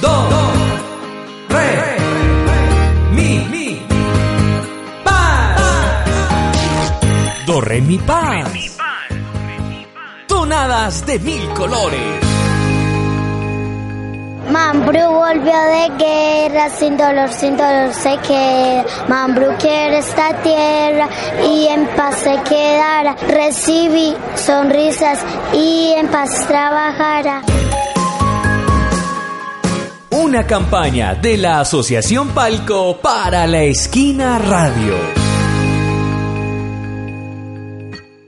Do, re, mi, mi, paz. Do, re, mi, paz. Tonadas de mil colores. Mambrú volvió de guerra sin dolor, sin dolor se queda. Mambrú quiere esta tierra y en paz se quedará. Recibí sonrisas y en paz trabajará. Una campaña de la Asociación Palco para la Esquina Radio.